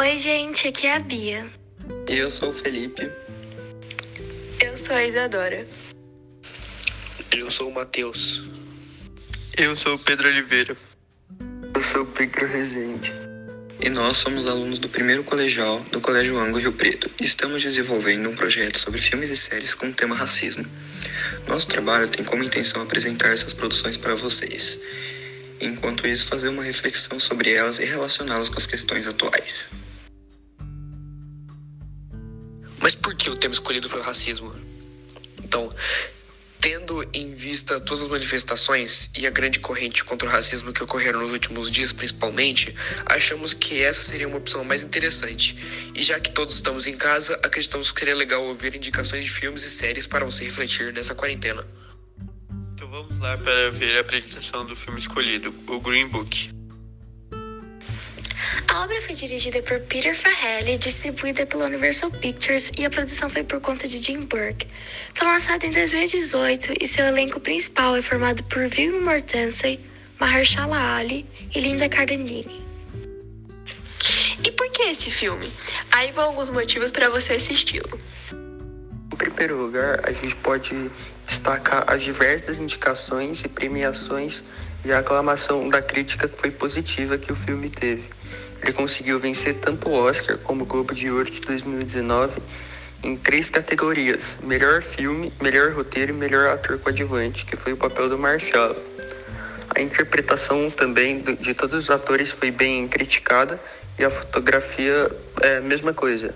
Oi, gente, aqui é a Bia. E eu sou o Felipe. Eu sou a Isadora. Eu sou o Matheus. Eu sou o Pedro Oliveira. Eu sou o Pedro Rezende. E nós somos alunos do primeiro colegial do Colégio Ango Rio Preto estamos desenvolvendo um projeto sobre filmes e séries com o tema racismo. Nosso trabalho tem como intenção apresentar essas produções para vocês, enquanto isso fazer uma reflexão sobre elas e relacioná-las com as questões atuais. Que o tema escolhido foi o racismo? Então, tendo em vista todas as manifestações e a grande corrente contra o racismo que ocorreram nos últimos dias, principalmente, achamos que essa seria uma opção mais interessante. E já que todos estamos em casa, acreditamos que seria legal ouvir indicações de filmes e séries para você refletir nessa quarentena. Então vamos lá para ver a apresentação do filme escolhido, o Green Book. A obra foi dirigida por Peter Farrelly, distribuída pela Universal Pictures e a produção foi por conta de Jim Burke. Foi lançada em 2018 e seu elenco principal é formado por Viggo Mortensen, Mahershala Ali e Linda Cardellini. E por que esse filme? Aí vão alguns motivos para você assisti-lo. Em primeiro lugar, a gente pode destacar as diversas indicações e premiações e a aclamação da crítica que foi positiva que o filme teve. Ele conseguiu vencer tanto o Oscar como o Globo de Ouro de 2019 em três categorias: melhor filme, melhor roteiro e melhor ator coadjuvante, que foi o papel do Marshall. A interpretação também de todos os atores foi bem criticada e a fotografia é a mesma coisa.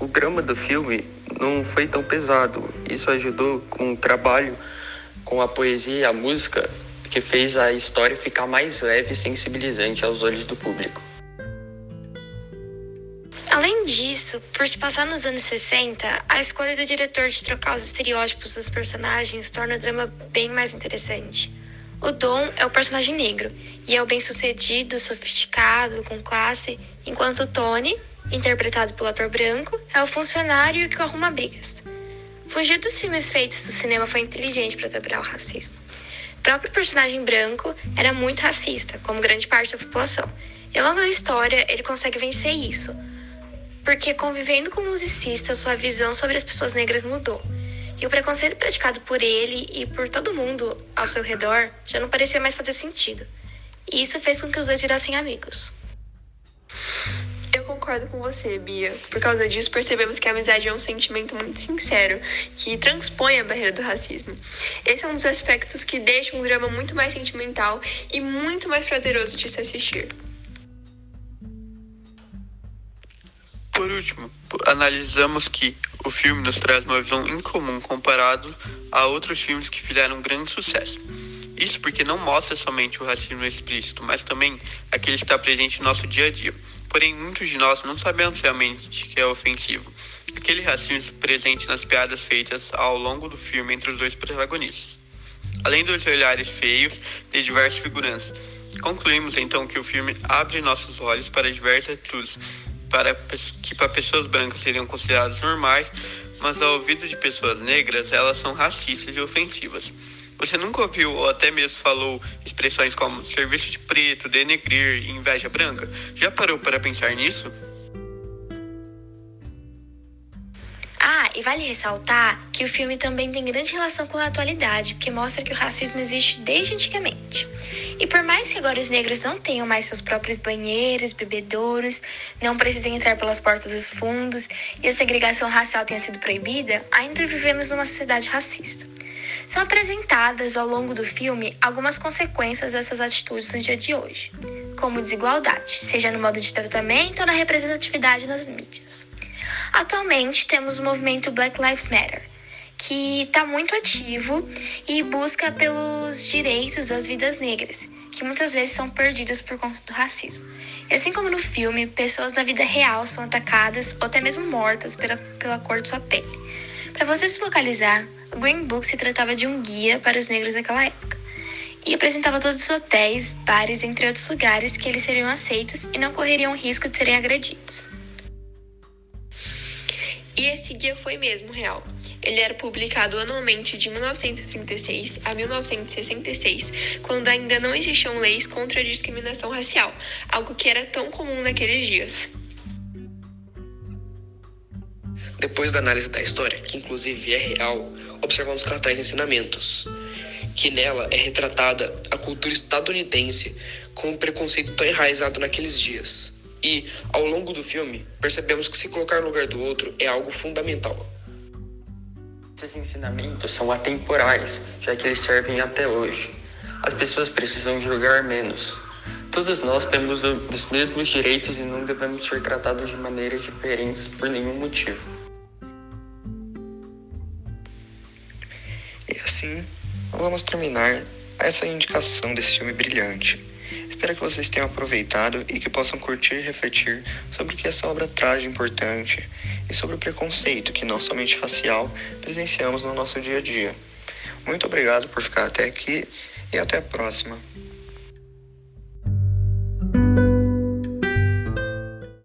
O drama do filme não foi tão pesado. Isso ajudou com o trabalho, com a poesia e a música, que fez a história ficar mais leve e sensibilizante aos olhos do público. Além disso, por se passar nos anos 60, a escolha do diretor de trocar os estereótipos dos personagens torna o drama bem mais interessante. O Dom é o personagem negro e é o bem-sucedido, sofisticado, com classe, enquanto o Tony, interpretado pelo ator branco, é o funcionário que arruma brigas. Fugir dos filmes feitos do cinema foi inteligente para trabalhar o racismo. O próprio personagem branco era muito racista, como grande parte da população, e ao longo da história ele consegue vencer isso porque convivendo com o musicista, sua visão sobre as pessoas negras mudou. E o preconceito praticado por ele e por todo mundo ao seu redor já não parecia mais fazer sentido. E isso fez com que os dois virassem amigos. Eu concordo com você, Bia. Por causa disso, percebemos que a amizade é um sentimento muito sincero, que transpõe a barreira do racismo. Esse é um dos aspectos que deixa um drama muito mais sentimental e muito mais prazeroso de se assistir. Por último, analisamos que o filme nos traz uma visão incomum comparado a outros filmes que fizeram um grande sucesso. Isso porque não mostra somente o racismo explícito, mas também aquele que está presente no nosso dia a dia. Porém, muitos de nós não sabemos realmente que é ofensivo. Aquele racismo presente nas piadas feitas ao longo do filme entre os dois protagonistas. Além dos olhares feios de diversas figuranças. Concluímos então que o filme abre nossos olhos para diversas atitudes para que para pessoas brancas seriam consideradas normais, mas ao ouvido de pessoas negras elas são racistas e ofensivas. Você nunca ouviu ou até mesmo falou expressões como serviço de preto, denegrir e inveja branca? Já parou para pensar nisso? E vale ressaltar que o filme também tem grande relação com a atualidade, porque mostra que o racismo existe desde antigamente. E por mais que agora os negros não tenham mais seus próprios banheiros, bebedouros, não precisem entrar pelas portas dos fundos e a segregação racial tenha sido proibida, ainda vivemos numa sociedade racista. São apresentadas ao longo do filme algumas consequências dessas atitudes no dia de hoje, como desigualdade, seja no modo de tratamento ou na representatividade nas mídias. Atualmente temos o movimento Black Lives Matter, que está muito ativo e busca pelos direitos das vidas negras, que muitas vezes são perdidas por conta do racismo. E assim como no filme, pessoas na vida real são atacadas ou até mesmo mortas pela, pela cor de sua pele. Para você se localizar, o Green Book se tratava de um guia para os negros daquela época e apresentava todos os hotéis, bares, entre outros lugares que eles seriam aceitos e não correriam risco de serem agredidos. E esse guia foi mesmo real. Ele era publicado anualmente de 1936 a 1966, quando ainda não existiam leis contra a discriminação racial, algo que era tão comum naqueles dias. Depois da análise da história, que inclusive é real, observamos ela traz ensinamentos, que nela é retratada a cultura estadunidense com um preconceito tão enraizado naqueles dias. E, ao longo do filme, percebemos que se colocar no lugar do outro é algo fundamental. Esses ensinamentos são atemporais, já que eles servem até hoje. As pessoas precisam julgar menos. Todos nós temos os mesmos direitos e não devemos ser tratados de maneiras diferentes por nenhum motivo. E assim, vamos terminar essa indicação desse filme brilhante. Espero que vocês tenham aproveitado e que possam curtir e refletir sobre o que essa obra traz de importante e sobre o preconceito que não somente racial presenciamos no nosso dia a dia. Muito obrigado por ficar até aqui e até a próxima.